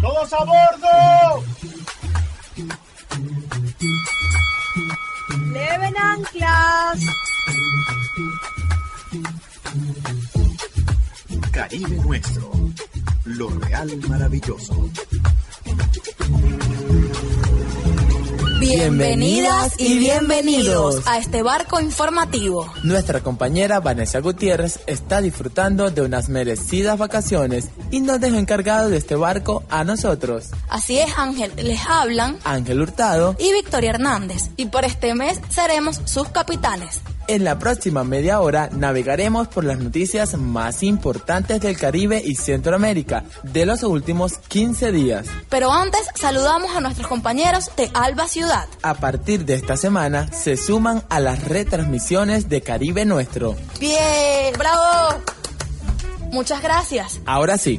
¡Todos a bordo! ¡Leven anclas! Caribe nuestro, lo real maravilloso. Bienvenidas y bienvenidos a este barco informativo. Nuestra compañera Vanessa Gutiérrez está disfrutando de unas merecidas vacaciones y nos dejó encargado de este barco a nosotros. Así es, Ángel, les hablan Ángel Hurtado y Victoria Hernández y por este mes seremos sus capitanes. En la próxima media hora navegaremos por las noticias más importantes del Caribe y Centroamérica de los últimos 15 días. Pero antes saludamos a nuestros compañeros de Alba Ciudad. A partir de esta semana se suman a las retransmisiones de Caribe Nuestro. Bien, bravo. Muchas gracias. Ahora sí,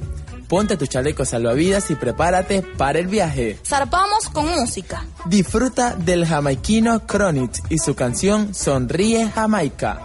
ponte tu chaleco salvavidas y prepárate para el viaje. Zarpamos con música. Disfruta del jamaiquino Cronit y su canción Sonríe Jamaica.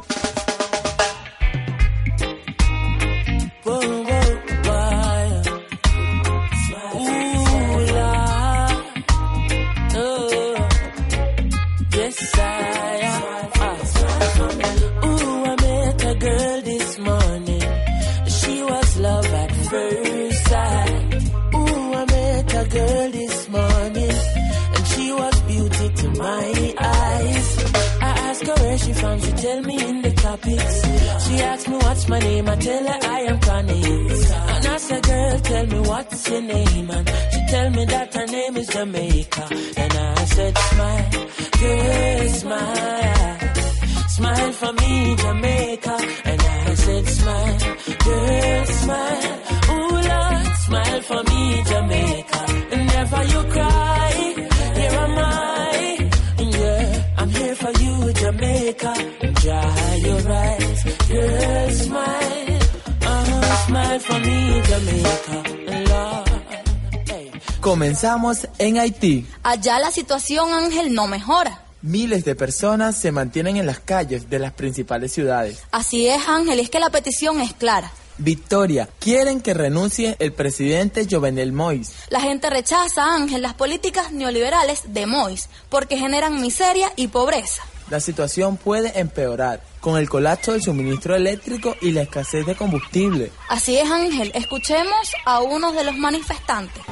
She from, she tell me in the topics. She asked me what's my name, I tell her I am Connie. And I said, girl, tell me what's your name. And she tell me that her name is Jamaica. And I said, smile, girl, smile. Smile for me, Jamaica. And I said, smile, girl, smile. Ooh, Lord, smile for me, Jamaica. And never you cry, smile. Uh, smile for me, Jamaica. Lord, hey. Comenzamos en Haití. Allá la situación, Ángel, no mejora. Miles de personas se mantienen en las calles de las principales ciudades. Así es, Ángel, es que la petición es clara. Victoria, quieren que renuncie el presidente Jovenel Moïse. La gente rechaza, Ángel, las políticas neoliberales de Mois porque generan miseria y pobreza. La situación puede empeorar con el colapso del suministro eléctrico y la escasez de combustible. Así es, Ángel, escuchemos a uno de los manifestantes.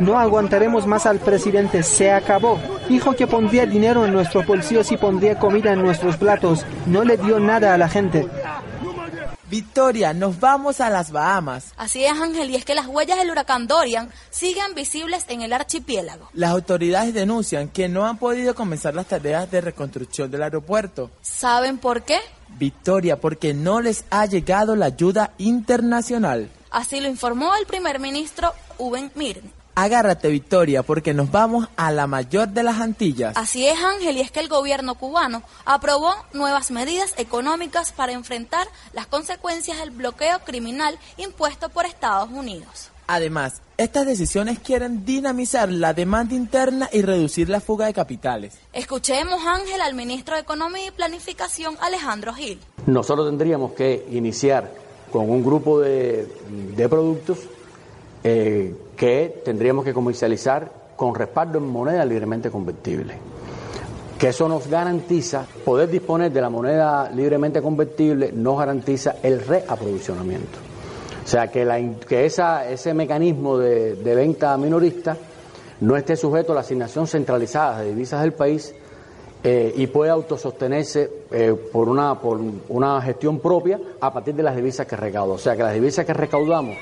No aguantaremos más al presidente, se acabó. Dijo que pondría dinero en nuestros bolsillos y pondría comida en nuestros platos. No le dio nada a la gente. Victoria, nos vamos a las Bahamas. Así es, Ángel, y es que las huellas del huracán Dorian siguen visibles en el archipiélago. Las autoridades denuncian que no han podido comenzar las tareas de reconstrucción del aeropuerto. ¿Saben por qué? Victoria, porque no les ha llegado la ayuda internacional. Así lo informó el primer ministro Uben Mirne. Agárrate, Victoria, porque nos vamos a la mayor de las Antillas. Así es, Ángel, y es que el gobierno cubano aprobó nuevas medidas económicas para enfrentar las consecuencias del bloqueo criminal impuesto por Estados Unidos. Además, estas decisiones quieren dinamizar la demanda interna y reducir la fuga de capitales. Escuchemos, Ángel, al ministro de Economía y Planificación, Alejandro Gil. Nosotros tendríamos que iniciar con un grupo de, de productos eh, que tendríamos que comercializar con respaldo en moneda libremente convertible. Que eso nos garantiza, poder disponer de la moneda libremente convertible nos garantiza el reaprovisionamiento. O sea, que, la, que ese mecanismo de, de venta minorista no esté sujeto a la asignación centralizada de divisas del país eh, y pueda autosostenerse eh, por, una, por una gestión propia a partir de las divisas que recauda. O sea, que las divisas que recaudamos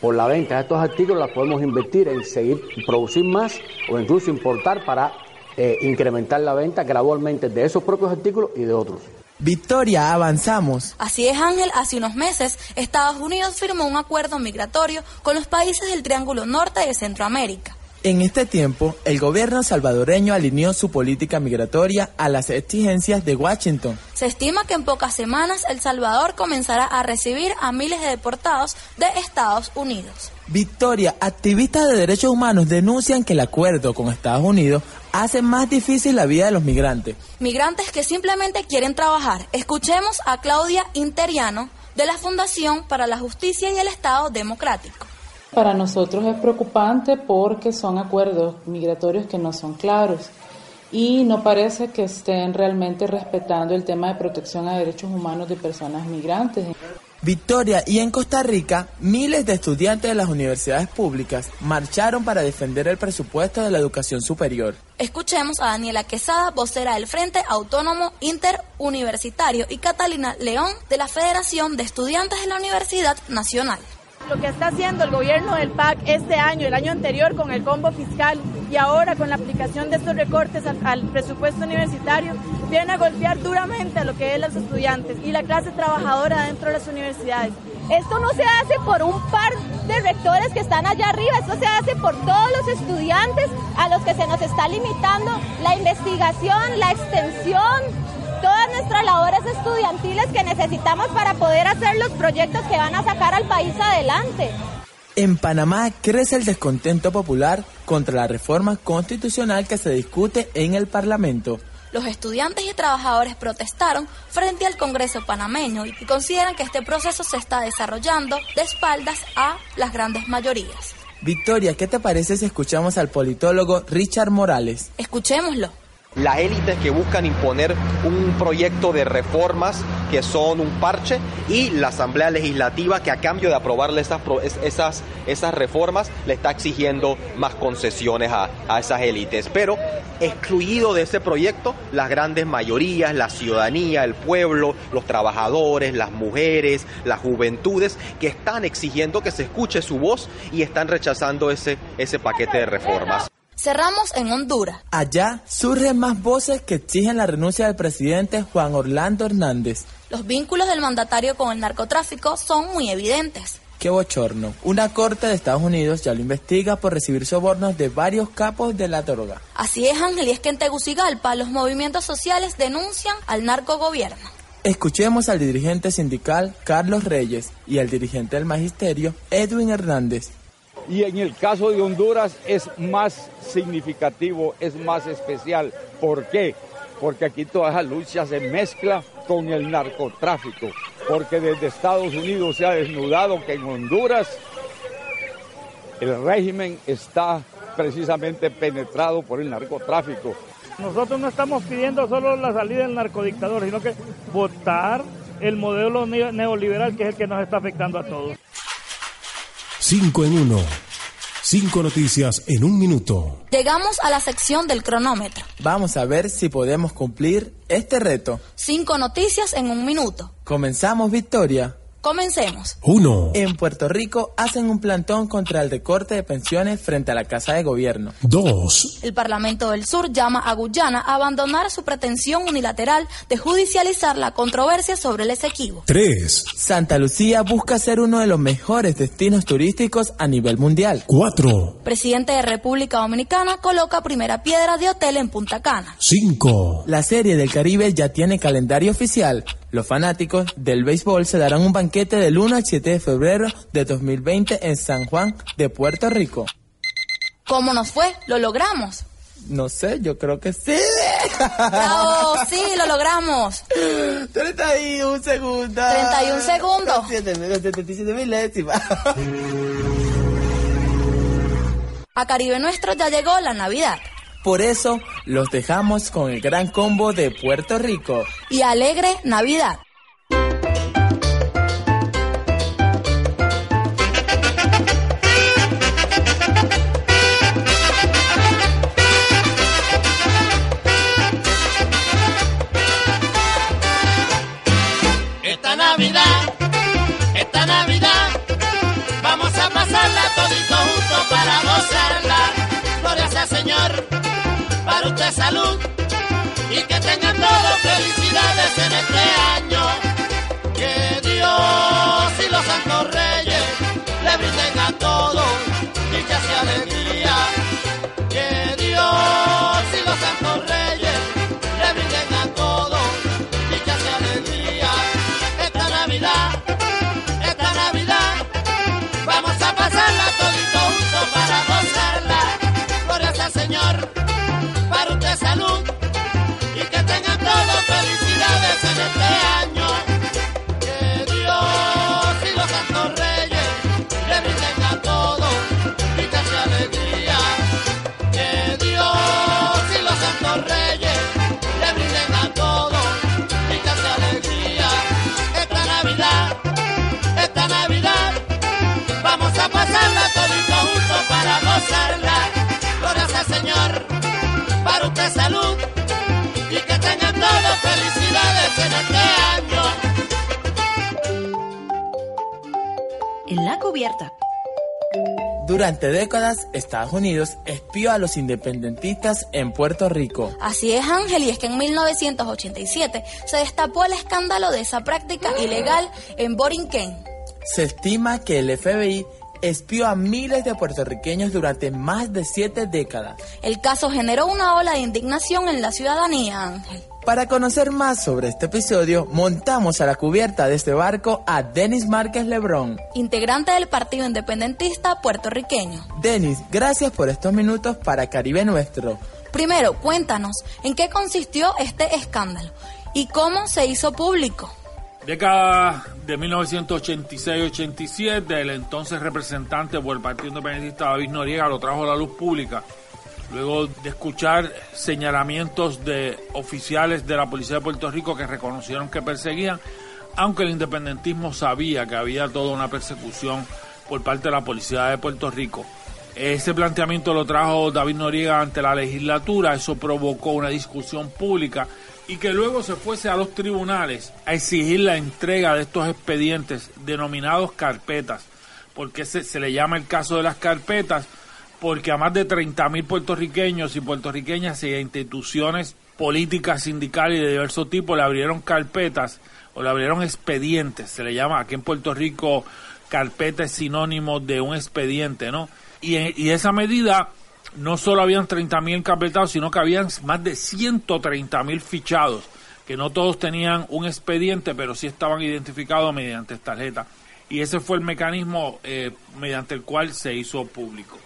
por la venta de estos artículos las podemos invertir en seguir producir más o incluso importar para eh, incrementar la venta gradualmente de esos propios artículos y de otros. Victoria, avanzamos. Así es, Ángel. Hace unos meses, Estados Unidos firmó un acuerdo migratorio con los países del Triángulo Norte de Centroamérica. En este tiempo, el gobierno salvadoreño alineó su política migratoria a las exigencias de Washington. Se estima que en pocas semanas El Salvador comenzará a recibir a miles de deportados de Estados Unidos. Victoria, activistas de derechos humanos denuncian que el acuerdo con Estados Unidos hace más difícil la vida de los migrantes. Migrantes que simplemente quieren trabajar. Escuchemos a Claudia Interiano de la Fundación para la Justicia y el Estado Democrático. Para nosotros es preocupante porque son acuerdos migratorios que no son claros y no parece que estén realmente respetando el tema de protección a derechos humanos de personas migrantes. Victoria y en Costa Rica, miles de estudiantes de las universidades públicas marcharon para defender el presupuesto de la educación superior. Escuchemos a Daniela Quesada, vocera del Frente Autónomo Interuniversitario, y Catalina León de la Federación de Estudiantes de la Universidad Nacional lo que está haciendo el gobierno del PAC este año, el año anterior con el combo fiscal y ahora con la aplicación de estos recortes al, presupuesto universitario, viene a golpear duramente a lo que es los estudiantes y la clase trabajadora dentro de las universidades. Esto no se hace por un par de rectores que están allá arriba, esto se hace por todos los estudiantes a los que se nos está limitando la investigación, la extensión, todas nuestras labores estudiantiles que necesitamos para poder hacer los proyectos que van a sacar al país adelante. En Panamá crece el descontento popular contra la reforma constitucional que se discute en el Parlamento. Los estudiantes y trabajadores protestaron frente al Congreso panameño y consideran que este proceso se está desarrollando de espaldas a las grandes mayorías. Victoria, ¿qué te parece si escuchamos al politólogo Richard Morales? Escuchémoslo las élites que buscan imponer un proyecto de reformas que son un parche y la Asamblea Legislativa que a cambio de aprobarle esas, esas, esas reformas le está exigiendo más concesiones a, a esas élites. Pero excluido de ese proyecto las grandes mayorías, la ciudadanía, el pueblo, los trabajadores, las mujeres, las juventudes que están exigiendo que se escuche su voz y están rechazando ese, ese paquete de reformas. Cerramos en Honduras. Allá surgen más voces que exigen la renuncia del presidente Juan Orlando Hernández. Los vínculos del mandatario con el narcotráfico son muy evidentes. Qué bochorno. Una corte de Estados Unidos ya lo investiga por recibir sobornos de varios capos de la droga. Así es, Ángel, y es que en Tegucigalpa los movimientos sociales denuncian al narcogobierno. Escuchemos al dirigente sindical Carlos Reyes y al dirigente del magisterio Edwin Hernández. Y en el caso de Honduras es más significativo, es más especial. ¿Por qué? Porque aquí toda esa lucha se mezcla con el narcotráfico. Porque desde Estados Unidos se ha desnudado que en Honduras el régimen está precisamente penetrado por el narcotráfico. Nosotros no estamos pidiendo solo la salida del narcodictador, sino que votar el modelo neoliberal que es el que nos está afectando a todos. 5 en 1. Cinco noticias en un minuto. Llegamos a la sección del cronómetro. Vamos a ver si podemos cumplir este reto. Cinco noticias en un minuto. Comenzamos, Victoria. Comencemos. Uno. En Puerto Rico hacen un plantón contra el recorte de pensiones frente a la Casa de Gobierno. Dos. El Parlamento del Sur llama a Guyana a abandonar su pretensión unilateral de judicializar la controversia sobre el Esequibo. Tres. Santa Lucía busca ser uno de los mejores destinos turísticos a nivel mundial. Cuatro. Presidente de República Dominicana coloca primera piedra de hotel en Punta Cana. Cinco. La serie del Caribe ya tiene calendario oficial. Los fanáticos del béisbol se darán un banquete del 1 al 7 de febrero de 2020 en San Juan de Puerto Rico. ¿Cómo nos fue? ¿Lo logramos? No sé, yo creo que sí. ¡Bravo! Sí, lo logramos. 31 segundos. 31 segundos. 77 milésimas. A Caribe Nuestro ya llegó la Navidad. Por eso los dejamos con el gran combo de Puerto Rico. Y alegre Navidad. felicidades en este año. En la cubierta. Durante décadas, Estados Unidos espió a los independentistas en Puerto Rico. Así es, Ángel, y es que en 1987 se destapó el escándalo de esa práctica ilegal en Borinquen. Se estima que el FBI espió a miles de puertorriqueños durante más de siete décadas. El caso generó una ola de indignación en la ciudadanía, Ángel. Para conocer más sobre este episodio, montamos a la cubierta de este barco a Denis Márquez Lebrón, integrante del Partido Independentista puertorriqueño. Denis, gracias por estos minutos para Caribe Nuestro. Primero, cuéntanos, ¿en qué consistió este escándalo y cómo se hizo público? Década de 1986-87, el entonces representante por el Partido Independentista David Noriega lo trajo a la luz pública. Luego de escuchar señalamientos de oficiales de la Policía de Puerto Rico que reconocieron que perseguían, aunque el independentismo sabía que había toda una persecución por parte de la Policía de Puerto Rico. Ese planteamiento lo trajo David Noriega ante la legislatura, eso provocó una discusión pública y que luego se fuese a los tribunales a exigir la entrega de estos expedientes denominados carpetas. porque se, se le llama el caso de las carpetas? Porque a más de 30.000 puertorriqueños y puertorriqueñas y instituciones políticas, sindicales y de diverso tipo le abrieron carpetas o le abrieron expedientes. Se le llama aquí en Puerto Rico carpeta es sinónimo de un expediente, ¿no? Y, y esa medida no solo habían 30.000 encarpetados, sino que habían más de 130.000 fichados, que no todos tenían un expediente, pero sí estaban identificados mediante tarjeta. Y ese fue el mecanismo eh, mediante el cual se hizo público.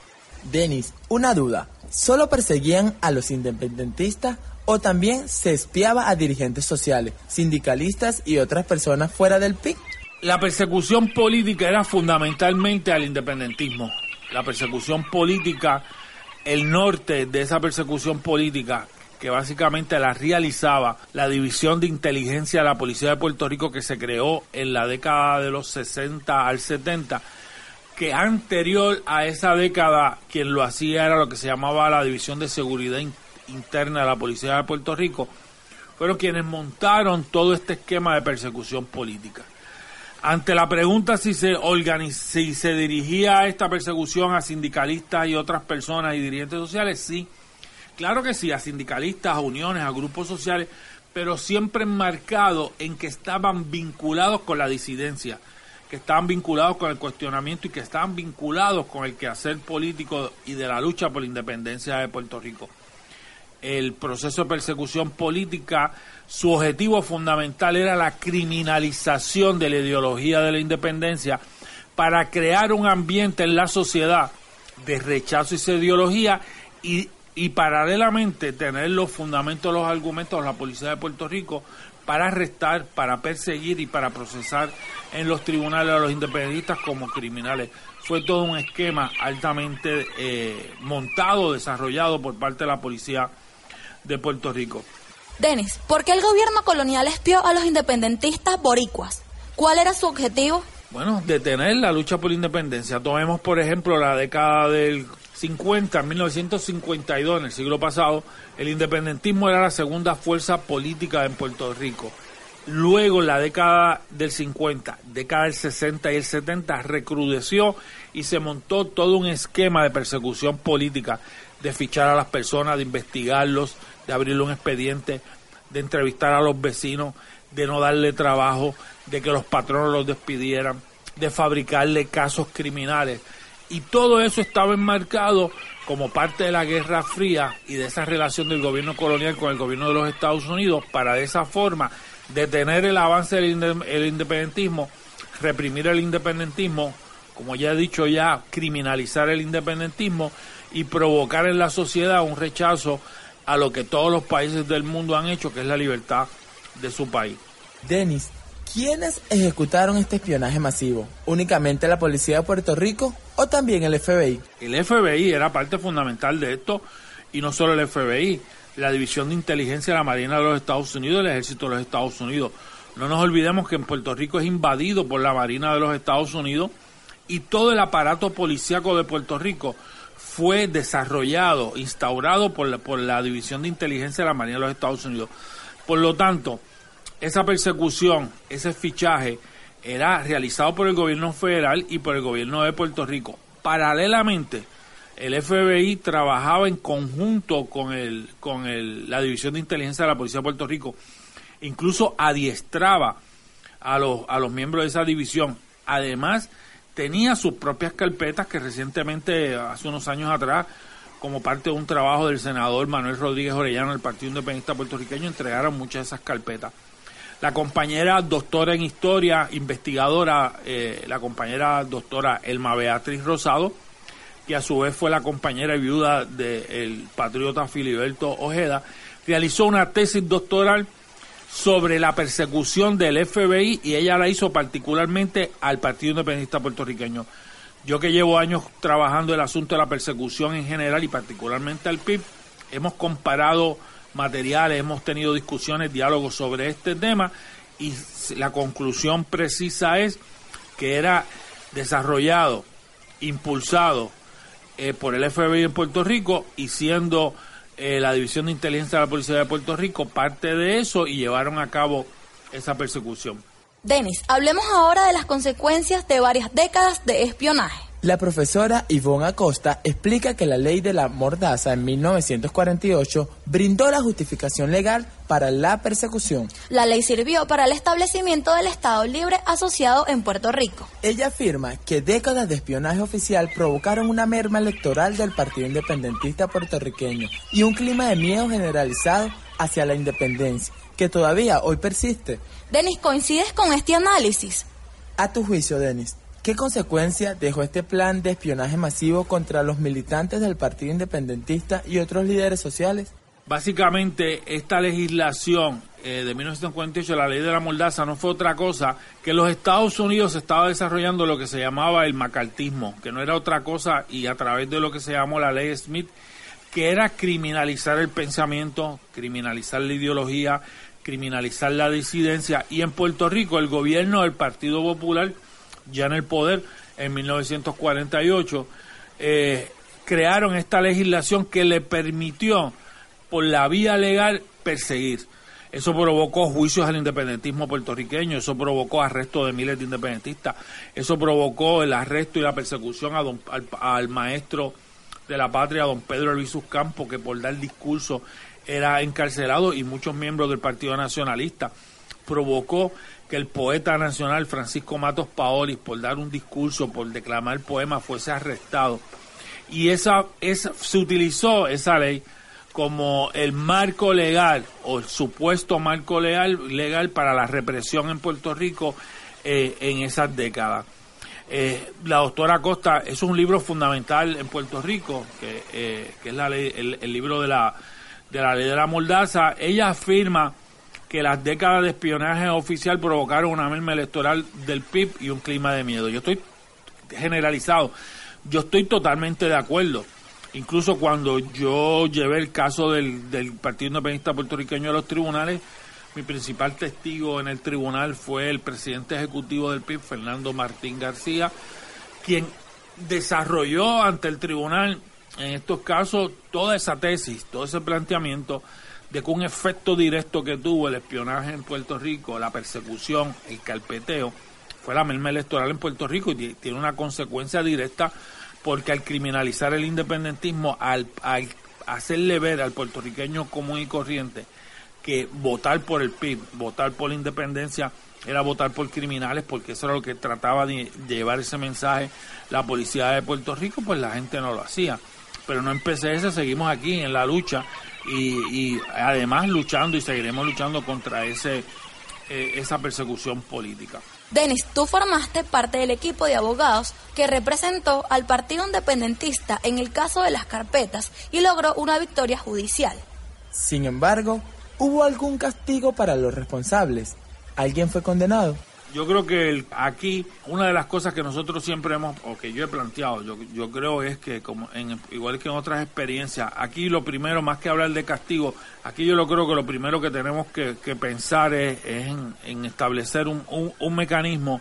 Denis, una duda. ¿Solo perseguían a los independentistas o también se espiaba a dirigentes sociales, sindicalistas y otras personas fuera del PIC? La persecución política era fundamentalmente al independentismo. La persecución política el norte de esa persecución política que básicamente la realizaba la División de Inteligencia de la Policía de Puerto Rico que se creó en la década de los 60 al 70, que anterior a esa década quien lo hacía era lo que se llamaba la División de Seguridad Interna de la Policía de Puerto Rico, fueron quienes montaron todo este esquema de persecución política. Ante la pregunta si se, si se dirigía esta persecución a sindicalistas y otras personas y dirigentes sociales, sí. Claro que sí, a sindicalistas, a uniones, a grupos sociales, pero siempre enmarcado en que estaban vinculados con la disidencia, que estaban vinculados con el cuestionamiento y que estaban vinculados con el quehacer político y de la lucha por la independencia de Puerto Rico. El proceso de persecución política su objetivo fundamental era la criminalización de la ideología de la independencia para crear un ambiente en la sociedad de rechazo a esa ideología y, y paralelamente tener los fundamentos, los argumentos de la policía de Puerto Rico para arrestar, para perseguir y para procesar en los tribunales a los independentistas como criminales. Fue todo un esquema altamente eh, montado, desarrollado por parte de la policía de Puerto Rico. Denis, ¿por qué el gobierno colonial espió a los independentistas boricuas? ¿Cuál era su objetivo? Bueno, detener la lucha por la independencia. Tomemos, por ejemplo, la década del 50, 1952, en el siglo pasado, el independentismo era la segunda fuerza política en Puerto Rico. Luego, la década del 50, década del 60 y el 70, recrudeció y se montó todo un esquema de persecución política, de fichar a las personas, de investigarlos, de abrirle un expediente, de entrevistar a los vecinos, de no darle trabajo, de que los patronos los despidieran, de fabricarle casos criminales. Y todo eso estaba enmarcado como parte de la Guerra Fría y de esa relación del gobierno colonial con el gobierno de los Estados Unidos para de esa forma detener el avance del independentismo, reprimir el independentismo, como ya he dicho ya, criminalizar el independentismo y provocar en la sociedad un rechazo a lo que todos los países del mundo han hecho, que es la libertad de su país. Denis, ¿quiénes ejecutaron este espionaje masivo? ¿Únicamente la policía de Puerto Rico o también el FBI? El FBI era parte fundamental de esto y no solo el FBI, la División de Inteligencia de la Marina de los Estados Unidos y el Ejército de los Estados Unidos. No nos olvidemos que en Puerto Rico es invadido por la Marina de los Estados Unidos y todo el aparato policíaco de Puerto Rico fue desarrollado, instaurado por la, por la División de Inteligencia de la Marina de los Estados Unidos. Por lo tanto, esa persecución, ese fichaje, era realizado por el gobierno federal y por el gobierno de Puerto Rico. Paralelamente, el FBI trabajaba en conjunto con, el, con el, la División de Inteligencia de la Policía de Puerto Rico, incluso adiestraba a los, a los miembros de esa división. Además, tenía sus propias carpetas que recientemente, hace unos años atrás, como parte de un trabajo del senador Manuel Rodríguez Orellano del Partido Independiente puertorriqueño, entregaron muchas de esas carpetas. La compañera doctora en historia, investigadora, eh, la compañera doctora Elma Beatriz Rosado, que a su vez fue la compañera y viuda del patriota Filiberto Ojeda, realizó una tesis doctoral sobre la persecución del FBI y ella la hizo particularmente al Partido Independentista puertorriqueño. Yo que llevo años trabajando el asunto de la persecución en general y particularmente al PIB, hemos comparado materiales, hemos tenido discusiones, diálogos sobre este tema y la conclusión precisa es que era desarrollado, impulsado eh, por el FBI en Puerto Rico y siendo eh, la División de Inteligencia de la Policía de Puerto Rico parte de eso y llevaron a cabo esa persecución. Denis, hablemos ahora de las consecuencias de varias décadas de espionaje. La profesora Ivonne Acosta explica que la ley de la mordaza en 1948 brindó la justificación legal para la persecución. La ley sirvió para el establecimiento del Estado Libre asociado en Puerto Rico. Ella afirma que décadas de espionaje oficial provocaron una merma electoral del Partido Independentista puertorriqueño y un clima de miedo generalizado hacia la independencia, que todavía hoy persiste. Denis, ¿coincides con este análisis? A tu juicio, Denis, ¿qué consecuencia dejó este plan de espionaje masivo contra los militantes del Partido Independentista y otros líderes sociales? Básicamente, esta legislación eh, de 1948, la ley de la mordaza, no fue otra cosa que los Estados Unidos estaba desarrollando lo que se llamaba el macartismo, que no era otra cosa y a través de lo que se llamó la ley Smith, que era criminalizar el pensamiento, criminalizar la ideología, criminalizar la disidencia y en Puerto Rico el gobierno del Partido Popular, ya en el poder en 1948, eh, crearon esta legislación que le permitió por la vía legal perseguir. Eso provocó juicios al independentismo puertorriqueño, eso provocó arresto de miles de independentistas, eso provocó el arresto y la persecución a al, al, maestro de la patria, don Pedro Luis Campos, que por dar discurso era encarcelado y muchos miembros del Partido Nacionalista. Provocó que el poeta nacional Francisco Matos Paolis, por dar un discurso, por declamar poema, fuese arrestado. Y esa, esa, se utilizó esa ley como el marco legal o el supuesto marco legal, legal para la represión en Puerto Rico eh, en esas décadas. Eh, la doctora Costa es un libro fundamental en Puerto Rico, que, eh, que es la ley, el, libro de la de la ley de la mordaza, ella afirma que las décadas de espionaje oficial provocaron una merma electoral del PIB y un clima de miedo. Yo estoy generalizado, yo estoy totalmente de acuerdo. Incluso cuando yo llevé el caso del, Partido Independentista Puertorriqueño a los tribunales, mi principal testigo en el tribunal fue el presidente ejecutivo del PIB, Fernando Martín García, quien desarrolló ante el tribunal en estos casos toda esa tesis, todo ese planteamiento de que un efecto directo que tuvo el espionaje en Puerto Rico, la persecución, el carpeteo, fue la merma electoral en Puerto Rico y tiene una consecuencia directa porque al criminalizar el independentismo, al, al hacerle ver al puertorriqueño común y corriente que votar por el PIB, votar por la independencia, era votar por criminales, porque eso era lo que trataba de llevar ese mensaje la policía de Puerto Rico, pues la gente no lo hacía. Pero no en PCS, seguimos aquí en la lucha y, además luchando y seguiremos luchando contra ese eh, esa persecución política. Denis, tú formaste parte del equipo de abogados que representó al Partido Independentista en el caso de las carpetas y logró una victoria judicial. Sin embargo, ¿hubo algún castigo para los responsables? ¿Alguien fue condenado? Yo creo que aquí una de las cosas que nosotros siempre hemos, o que yo he planteado, yo, yo creo es que como en, igual que en otras experiencias, aquí lo primero, más que hablar de castigo, aquí yo lo creo que lo primero que tenemos que, pensar es, en, establecer un, un, mecanismo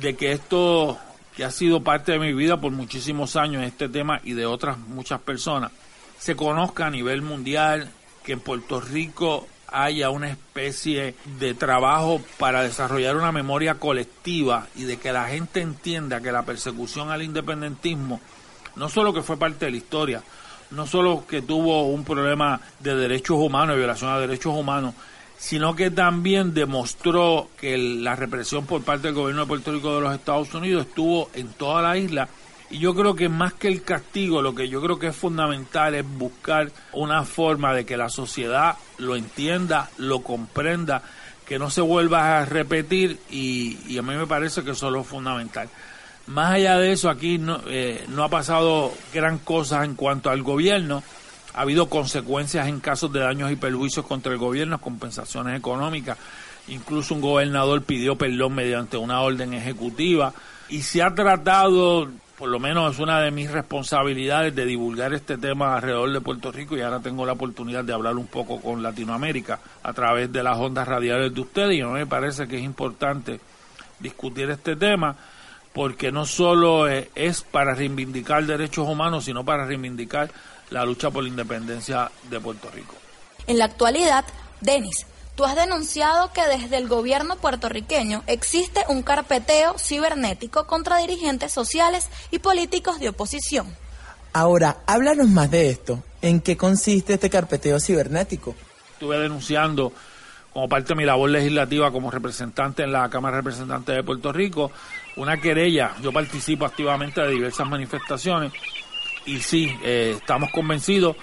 de que esto que ha sido parte de mi vida por muchísimos años, este tema y de otras muchas personas, se conozca a nivel mundial que en Puerto Rico haya una especie de trabajo para desarrollar una memoria colectiva y de que la gente entienda que la persecución al independentismo no solo que fue parte de la historia, no solo que tuvo un problema de derechos humanos, de violación a derechos humanos, sino que también demostró que la represión por parte del gobierno de Puerto Rico de los Estados Unidos estuvo en toda la isla. Y yo creo que más que el castigo, lo que yo creo que es fundamental es buscar una forma de que la sociedad lo entienda, lo comprenda, que no se vuelva a repetir y, a mí me parece que eso es lo fundamental. Más allá de eso, aquí no, eh, no ha pasado gran cosa en cuanto al gobierno ha habido consecuencias en casos de daños y perjuicios contra el gobierno, compensaciones económicas. Incluso un gobernador pidió perdón mediante una orden ejecutiva. Y se ha tratado, por lo menos es una de mis responsabilidades, de divulgar este tema alrededor de Puerto Rico. Y ahora tengo la oportunidad de hablar un poco con Latinoamérica a través de las ondas radiales de ustedes. Y a mí me parece que es importante discutir este tema porque no solo es para reivindicar derechos humanos, sino para reivindicar la lucha por la independencia de Puerto Rico. En la actualidad, Denis, tú has denunciado que desde el gobierno puertorriqueño existe un carpeteo cibernético contra dirigentes sociales y políticos de oposición. Ahora, háblanos más de esto. ¿En qué consiste este carpeteo cibernético? Estuve denunciando como parte de mi labor legislativa como representante en la Cámara de Representantes de Puerto Rico una querella. Yo participo activamente de diversas manifestaciones y sí, eh, estamos convencidos,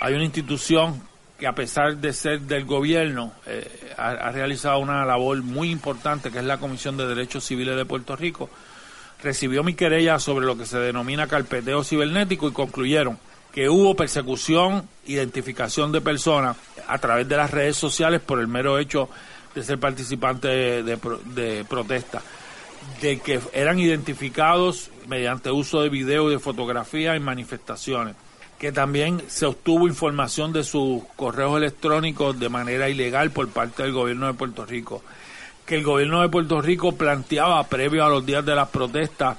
hay una institución que a pesar de ser del gobierno, eh, ha, realizado una labor muy importante, que es la Comisión de Derechos Civiles de Puerto Rico, recibió mi querella sobre lo que se denomina carpeteo cibernético y concluyeron que hubo persecución, identificación de personas a través de las redes sociales por el mero hecho de ser participante de, de protesta de que eran identificados mediante uso de video y de fotografía en manifestaciones, que también se obtuvo información de sus correos electrónicos de manera ilegal por parte del gobierno de Puerto Rico, que el gobierno de Puerto Rico planteaba previo a los días de las protestas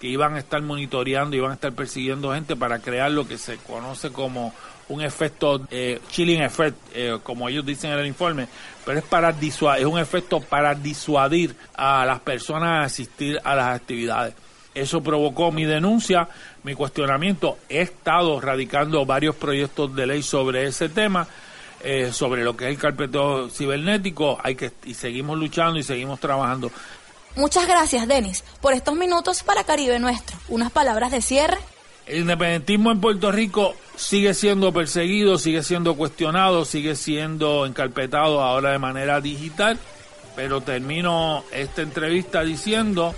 que iban a estar monitoreando, iban a estar persiguiendo gente para crear lo que se conoce como un efecto eh, chilling effect, eh, como ellos dicen en el informe, pero es para es un efecto para disuadir a las personas a asistir a las actividades. Eso provocó mi denuncia, mi cuestionamiento. He estado radicando varios proyectos de ley sobre ese tema, eh, sobre lo que es el carpeteo cibernético. Hay que y seguimos luchando y seguimos trabajando. Muchas gracias, Denis, por estos minutos para Caribe Nuestro. Unas palabras de cierre. El independentismo en Puerto Rico sigue siendo perseguido, sigue siendo cuestionado, sigue siendo encarpetado ahora de manera digital, pero termino esta entrevista diciendo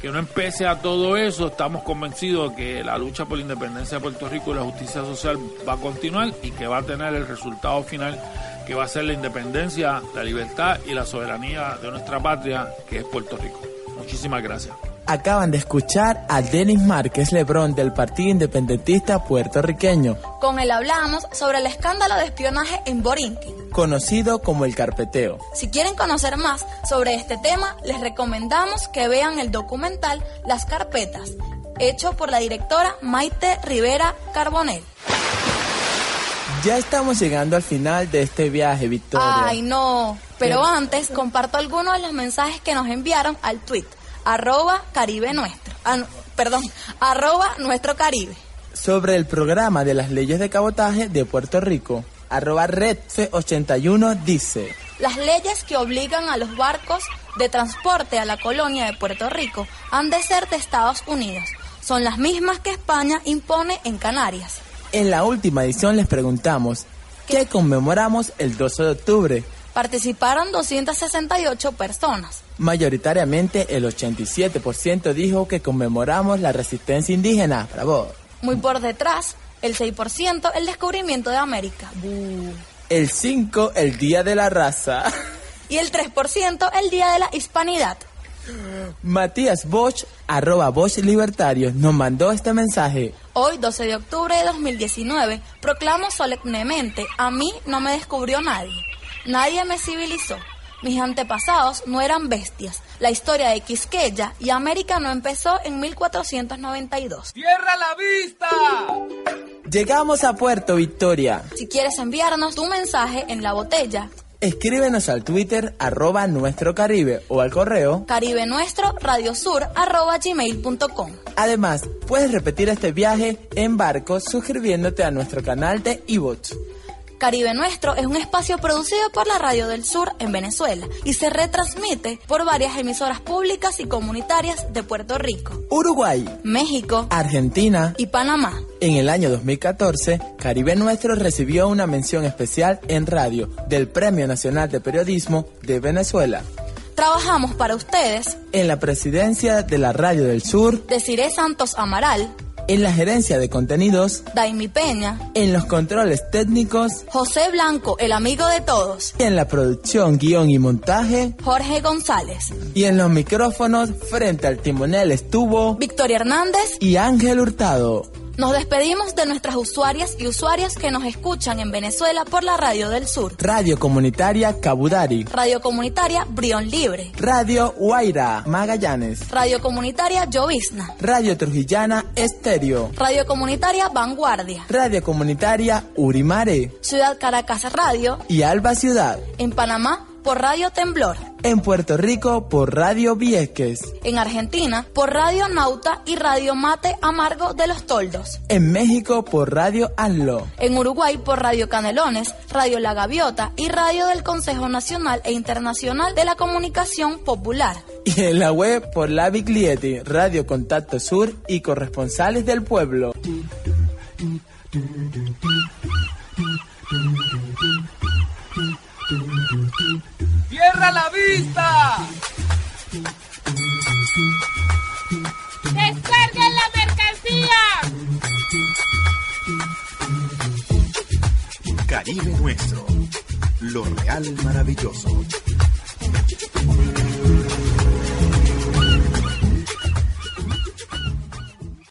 que no empece a todo eso, estamos convencidos de que la lucha por la independencia de Puerto Rico y la justicia social va a continuar y que va a tener el resultado final que va a ser la independencia, la libertad y la soberanía de nuestra patria, que es Puerto Rico. Muchísimas gracias. Acaban de escuchar a Denis Márquez Lebrón del Partido Independentista Puertorriqueño. Con él hablamos sobre el escándalo de espionaje en Borinquen, conocido como el carpeteo. Si quieren conocer más sobre este tema, les recomendamos que vean el documental Las Carpetas, hecho por la directora Maite Rivera Carbonell. Ya estamos llegando al final de este viaje, Victoria. Ay, no. Pero antes comparto algunos de los mensajes que nos enviaron al tweet arroba Caribe Nuestro. Ah, perdón, arroba Nuestro Caribe. Sobre el programa de las leyes de cabotaje de Puerto Rico, arroba Redfe81 dice... Las leyes que obligan a los barcos de transporte a la colonia de Puerto Rico han de ser de Estados Unidos. Son las mismas que España impone en Canarias. En la última edición les preguntamos, ¿qué conmemoramos el 12 de octubre? Participaron 268 personas. Mayoritariamente el 87% dijo que conmemoramos la resistencia indígena. Bravo. Muy por detrás, el 6% el descubrimiento de América. El 5% el Día de la Raza. Y el 3% el Día de la Hispanidad. Matías Bosch, arroba Bosch Libertarios, nos mandó este mensaje. Hoy, 12 de octubre de 2019, proclamo solemnemente, a mí no me descubrió nadie. Nadie me civilizó. Mis antepasados no eran bestias. La historia de Quisqueya y América no empezó en 1492. ¡Cierra la vista! Llegamos a Puerto Victoria. Si quieres enviarnos tu mensaje en la botella Escríbenos al Twitter arroba nuestro Caribe o al correo Caribe Nuestro Radiosur arroba gmail.com. Además, puedes repetir este viaje en barco suscribiéndote a nuestro canal de eBooks. Caribe Nuestro es un espacio producido por la Radio del Sur en Venezuela y se retransmite por varias emisoras públicas y comunitarias de Puerto Rico, Uruguay, México Argentina y Panamá. En el año 2014, Caribe Nuestro recibió una mención especial en radio del Premio Nacional de Periodismo de Venezuela. Trabajamos para ustedes En la presidencia de la Radio del Sur, Desiree Santos Amaral, en la gerencia de contenidos, Daimi Peña, en los controles técnicos José Blanco, el amigo de todos, y en la producción, guion y montaje, Jorge González, y en los micrófonos frente al timonel estuvo Victoria Hernández y Ángel Hurtado. Nos despedimos de nuestras usuarias y usuarios que nos escuchan en Venezuela por la Radio del Sur, Radio Comunitaria Cabudari, Radio Comunitaria Brión Libre, Radio Guaira Magallanes, Radio Comunitaria Llovizna, Radio Trujillana Estéreo, Radio Comunitaria Vanguardia, Radio Comunitaria Urimare. Ciudad Caracas Radio, y Alba Ciudad. en Panamá por Radio Temblor, En Puerto Rico por Radio Vieques. en Argentina por Radio Nauta y Radio Mate Amargo de los Toldos, En México por Radio Anlo. en Uruguay por Radio Canelones, Radio La Gaviota y Radio del Consejo Nacional e Internacional de la Comunicación Popular. Y en la web por La Biglietti, Radio Contacto Sur y corresponsales del pueblo. ¡Cierra la vista! ¡Descarguen la mercancía! Caribe nuestro. Lo real maravilloso.